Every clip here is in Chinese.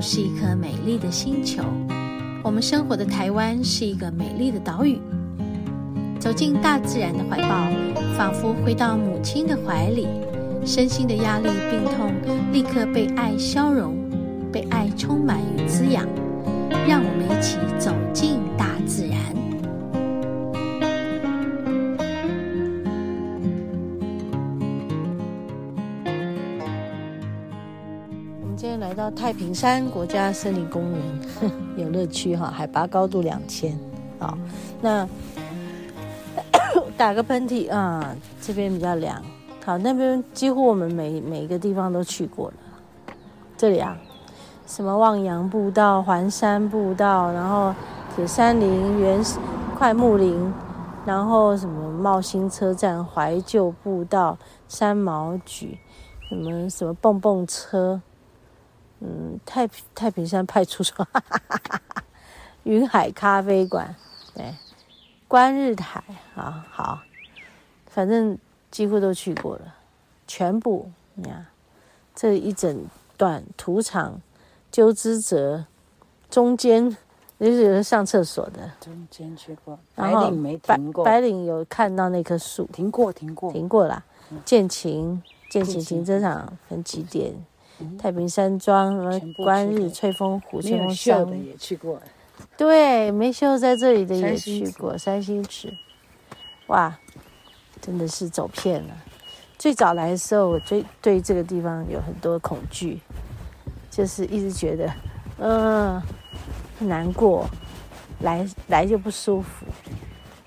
是一颗美丽的星球，我们生活的台湾是一个美丽的岛屿。走进大自然的怀抱，仿佛回到母亲的怀里，身心的压力、病痛立刻被爱消融，太平山国家森林公园 有乐趣哈，海拔高度两千。啊，那。打个喷嚏啊，这边比较凉。好，那边几乎我们每每一个地方都去过了。这里啊，什么望洋步道、环山步道，然后铁山林、原桧木林，然后什么茂兴车站、怀旧步道、三毛櫸，什么什么蹦蹦车，嗯，太太平山派出所，哈哈哈哈哈，云海咖啡馆，对。观日台啊，好，反正几乎都去过了，全部你看，这一整段土场鸠之泽，中间就是有人上厕所的，中间去过，白领没停过，白领有看到那棵树，停过，停过，停过了，建琴，建琴停车场分几点，太平山庄，什么观日翠峰湖，翠峰山也去过。对，没修在这里的也去过三星池，哇，真的是走遍了。最早来的时候，我最对这个地方有很多恐惧，就是一直觉得，嗯，难过，来来就不舒服。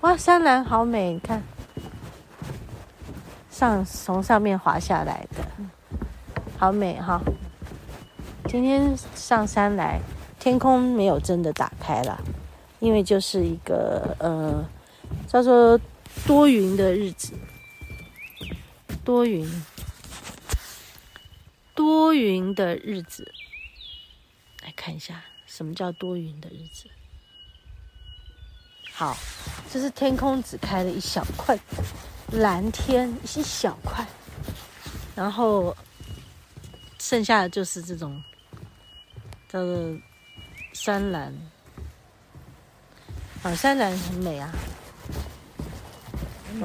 哇，山岚好美，你看，上从上面滑下来的，好美哈。今天上山来。天空没有真的打开了，因为就是一个呃叫做多云的日子，多云多云的日子，来看一下什么叫多云的日子。好，这是天空只开了一小块蓝天，一小块，然后剩下的就是这种叫做。山兰，啊，山兰很美啊。嗯，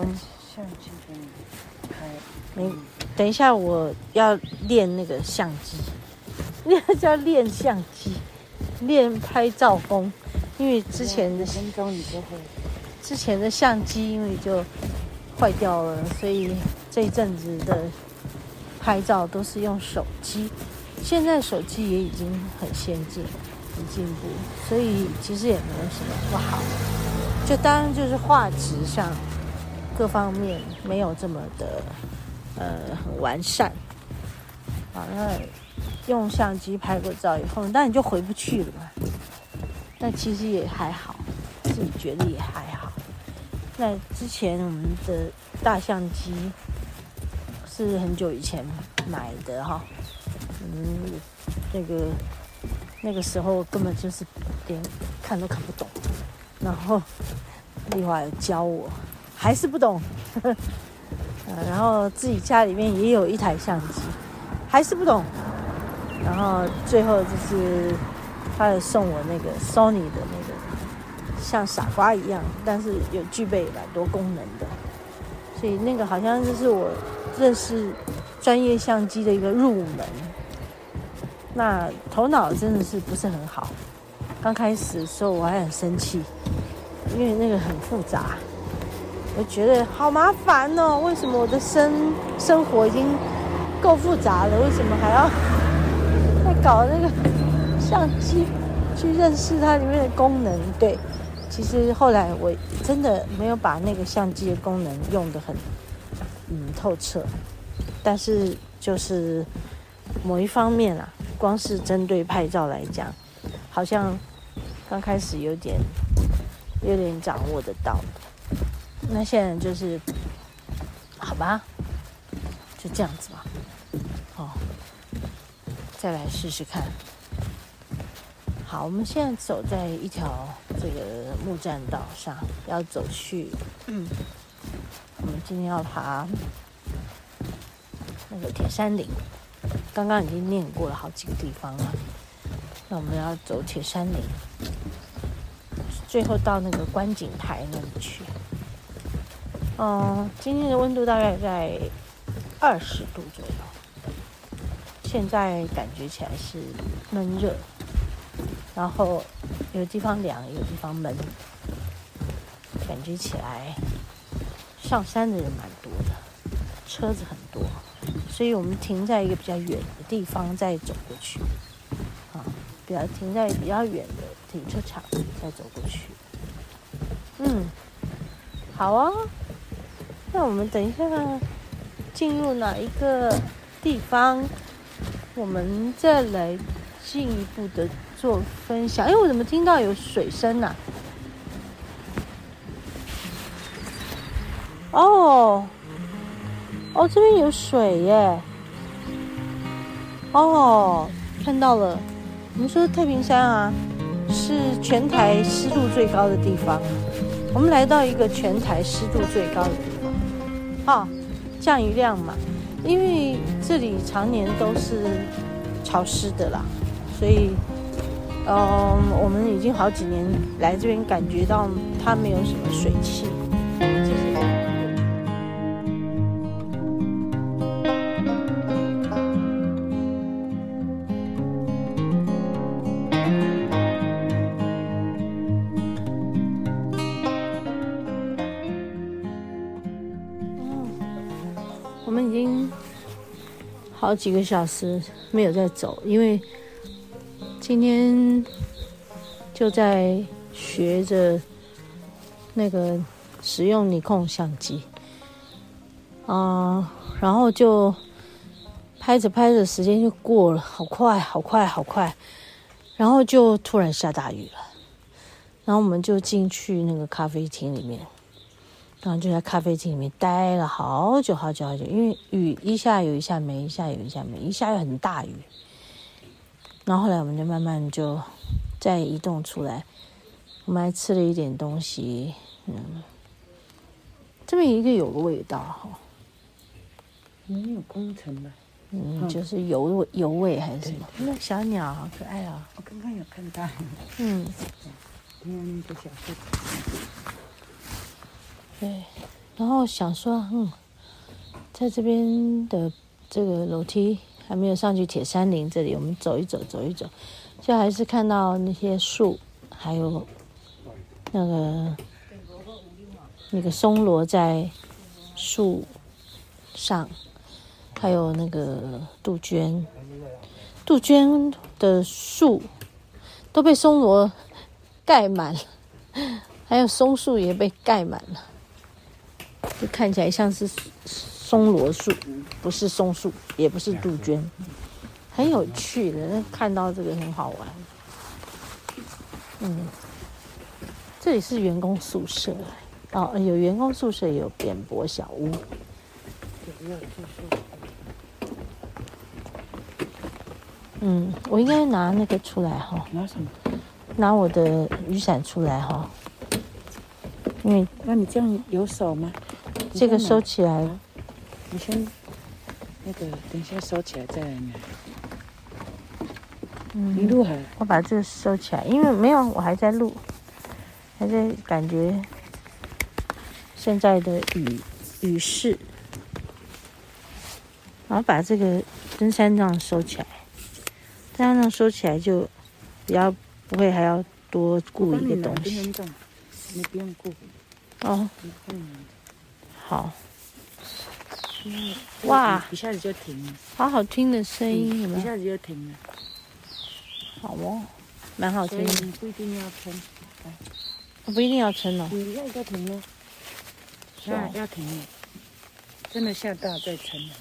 相机给你拍。没，等一下我要练那个相机，那个叫练相机，练拍照功。因为之前的分钟你就会，之前的相机因为就坏掉了，所以这一阵子的拍照都是用手机。现在手机也已经很先进。很进步，所以其实也没有什么不好，就当然就是画质上各方面没有这么的呃很完善，啊，那用相机拍过照以后，那你就回不去了嘛。但其实也还好，自己觉得也还好。那之前我们的大相机是很久以前买的哈，嗯，那个。那个时候根本就是连看都看不懂，然后丽华教我，还是不懂，呵呵，然后自己家里面也有一台相机，还是不懂，然后最后就是他有送我那个 Sony 的那个像傻瓜一样，但是有具备蛮多功能的，所以那个好像就是我认识专业相机的一个入门。那头脑真的是不是很好，刚开始的时候我还很生气，因为那个很复杂，我觉得好麻烦哦。为什么我的生生活已经够复杂了，为什么还要再搞那个相机去认识它里面的功能？对，其实后来我真的没有把那个相机的功能用得很嗯透彻，但是就是某一方面啊。光是针对拍照来讲，好像刚开始有点有点掌握得到。那现在就是好吧，就这样子吧。哦，再来试试看。好，我们现在走在一条这个木栈道上，要走去嗯，我们今天要爬那个铁山岭。刚刚已经念过了好几个地方了。那我们要走铁山岭，最后到那个观景台那里去。嗯，今天的温度大概在二十度左右，现在感觉起来是闷热，然后有地方凉，有地方闷，感觉起来上山的人蛮多的，车子很多，所以我们停在一个比较远的地方再走过去，啊，比较停在比较远的停车场再走过去，嗯，好啊。那我们等一下进入哪一个地方，我们再来进一步的做分享。哎，我怎么听到有水声呢？哦，哦，这边有水耶！哦，看到了。我们说太平山啊，是全台湿度最高的地方。我们来到一个全台湿度最高的地方。哦，降雨量嘛，因为这里常年都是潮湿的啦，所以，嗯，我们已经好几年来这边，感觉到它没有什么水汽。好几个小时没有在走，因为今天就在学着那个使用尼康相机啊、然后就拍着拍着时间就过了，好快，好快，好快，然后就突然下大雨了，然后我们就进去那个咖啡厅里面。然后就在咖啡厅里面待了好久好久好久，因为雨一下有一下没，一下有一下没，一下又很大雨。然后后来我们就慢慢就再移动出来，我们还吃了一点东西。嗯，这边一个有个味道哈，没有工程吧？嗯，就是油味油味还是什么？那小鸟好可爱啊！我刚刚有看到。嗯，嗯，那个小兔子。对，然后想说，嗯，在这边的这个楼梯还没有上去铁山林这里，我们走一走，走一走，就还是看到那些树，还有那个那个松萝在树上，还有那个杜鹃，杜鹃的树都被松萝盖满了，还有松树也被盖满了。就看起来像是松萝树，不是松树，也不是杜鹃，很有趣的。看到这个很好玩。嗯，这里是员工宿舍哦，有员工宿舍，也有扁柏小屋。嗯，我应该拿那个出来哈。拿什么？拿我的雨伞出来哈。因为，那你这样有手吗？这个收起来，你先那个等一下收起来再来拿。嗯，你录好，我把这个收起来，因为没有，我还在录，还在感觉现在的雨雨势，然后把这个登山杖收起来，登山杖收起来就比较不会还要多顾一个东西。你不用顾。哦。嗯。好，哇！一下子就停了，好好听的声音，有没有？一下子就停了，好哦，蛮好听的。你不一定要撑，我不一定要撑哦。你一下就停了，那要停了，真的下大再撑了，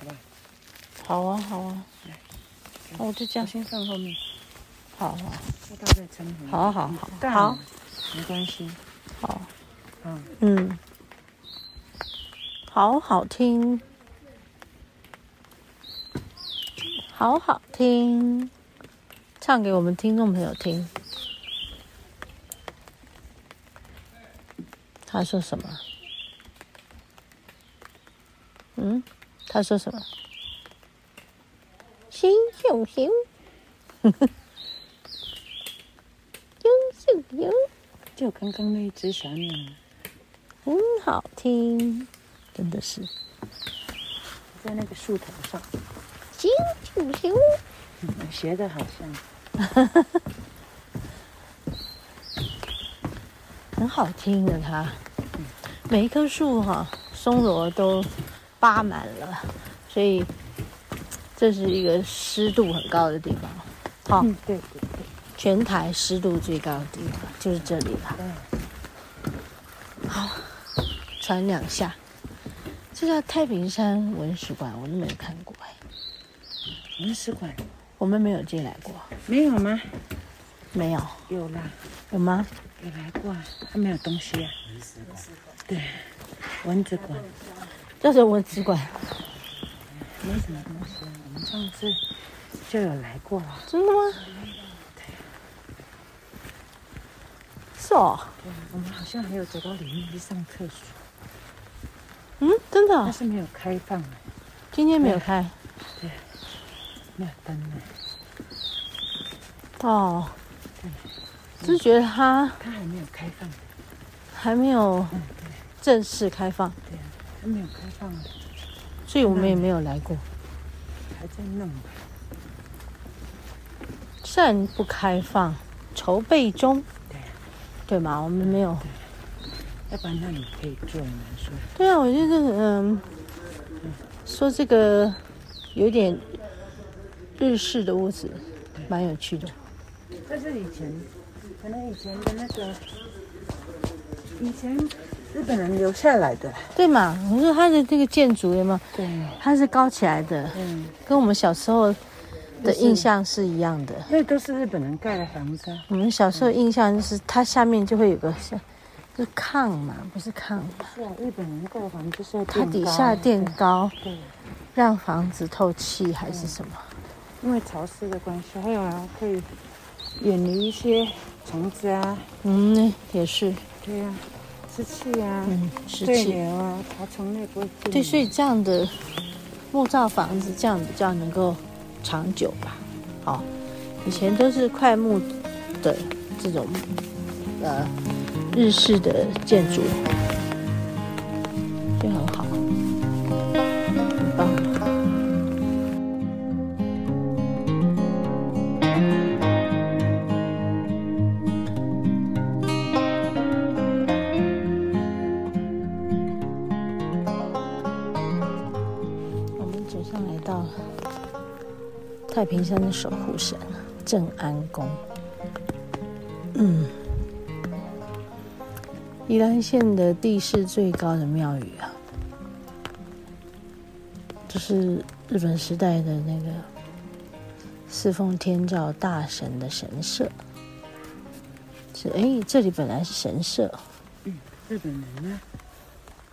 好吧？好啊，好啊，来，我就这样。先放后面，好好，下大再撑，好好好，好，没关系，好，嗯。嗯。好好听，好好听，唱给我们听众朋友听。他说什么？嗯？他说什么？新秀秀，哼哼，新秀秀，就刚刚那一只小鸟，很好听，真的是，在那个树头上，新秀秀，学的好像，很好听的它，每一棵树哈，松萝都扒满了，所以。这是一个湿度很高的地方，好、哦嗯，对对对，全台湿度最高的地方就是这里了。好，传两下，这叫太平山文史馆，我都没有看过哎。文史馆，我们没有进来过。没有吗？没有。有啦。有吗？有来过，它没有东西啊。文史馆。对，文史馆。叫做文史馆。没什么东西。我们上次就有来过了，真的吗？对，是哦。对，我们好像还有走到里面去上厕所。嗯，真的？但是没有开放。今天没有开。对，没有灯呢。哦。对。只是觉得它它还没有开放。还没有正式开放。对啊，还没有开放。所以我们也没有来过。还在弄，暂不开放，筹备中。对，对吗？我们没有。要不然那你可以做，你说？对啊，我觉得嗯，说这个有点日式的屋子，蛮有趣的。这是以前，可能以前的那个，以前。日本人留下来的，对嘛？我说它的这个建筑有没有？对，它是高起来的，嗯，跟我们小时候的印象是一样的。那都是日本人盖的房子。我们小时候印象就是它下面就会有个像，就是炕嘛，不是炕。是啊，日本人盖房子就是它底下垫高，对，让房子透气还是什么？因为潮湿的关系，还有啊，可以远离一些虫子啊。嗯，也是。对呀。湿气啊，嗯，湿气啊，爬虫类不会。对，所以这样的木造房子这样比较能够长久吧。好，以前都是块木的这种呃日式的建筑，就很好。很棒。我们走上来到太平山的守护神正安宫，嗯，宜兰县的地势最高的庙宇啊，就是日本时代的那个四奉天照大神的神社。是哎，这里本来是神社。嗯，日本人呢？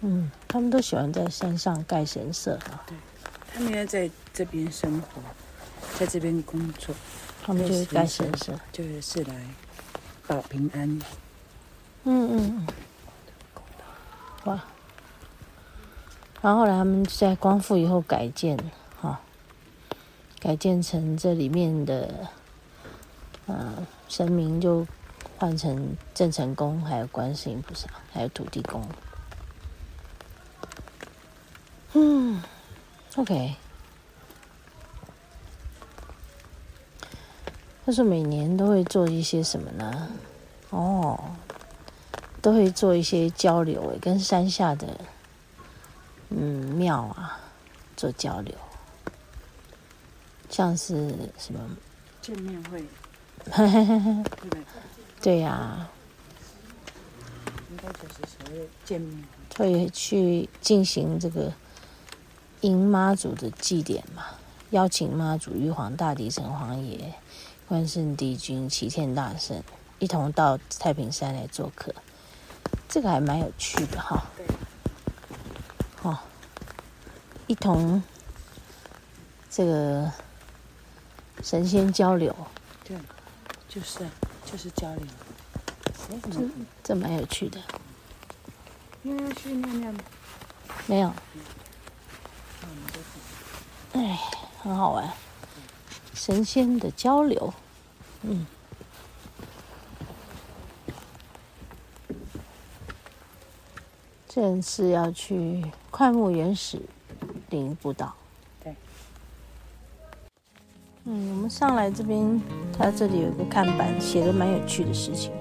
嗯，他们都喜欢在山上盖神社啊。对，他们要在这边生活。在这边工作，他们就是盖神社，就是来保平安。嗯嗯嗯，哇！然后后来他们在光复以后改建，哈、哦，改建成这里面的，呃，神明就换成郑成功，还有观世音菩萨，还有土地公。嗯，OK。他说每年都会做一些什么呢？哦，都会做一些交流，跟山下的嗯庙啊做交流，像是什么？见面会，对呀、啊，应该就是所谓见面会去进行这个迎妈祖的祭典嘛，邀请妈祖、玉皇大帝、城隍爷。关圣帝君、齐天大圣一同到太平山来做客，这个还蛮有趣的哈。对。哦，一同这个神仙交流。对，就是就是交流。这这蛮有趣的。你要去尿尿吗？没有。哎，很好玩。神仙的交流。嗯，这是要去快木原始林步道。对。嗯，我们上来这边，它这里有一个看板，写的蛮有趣的事情。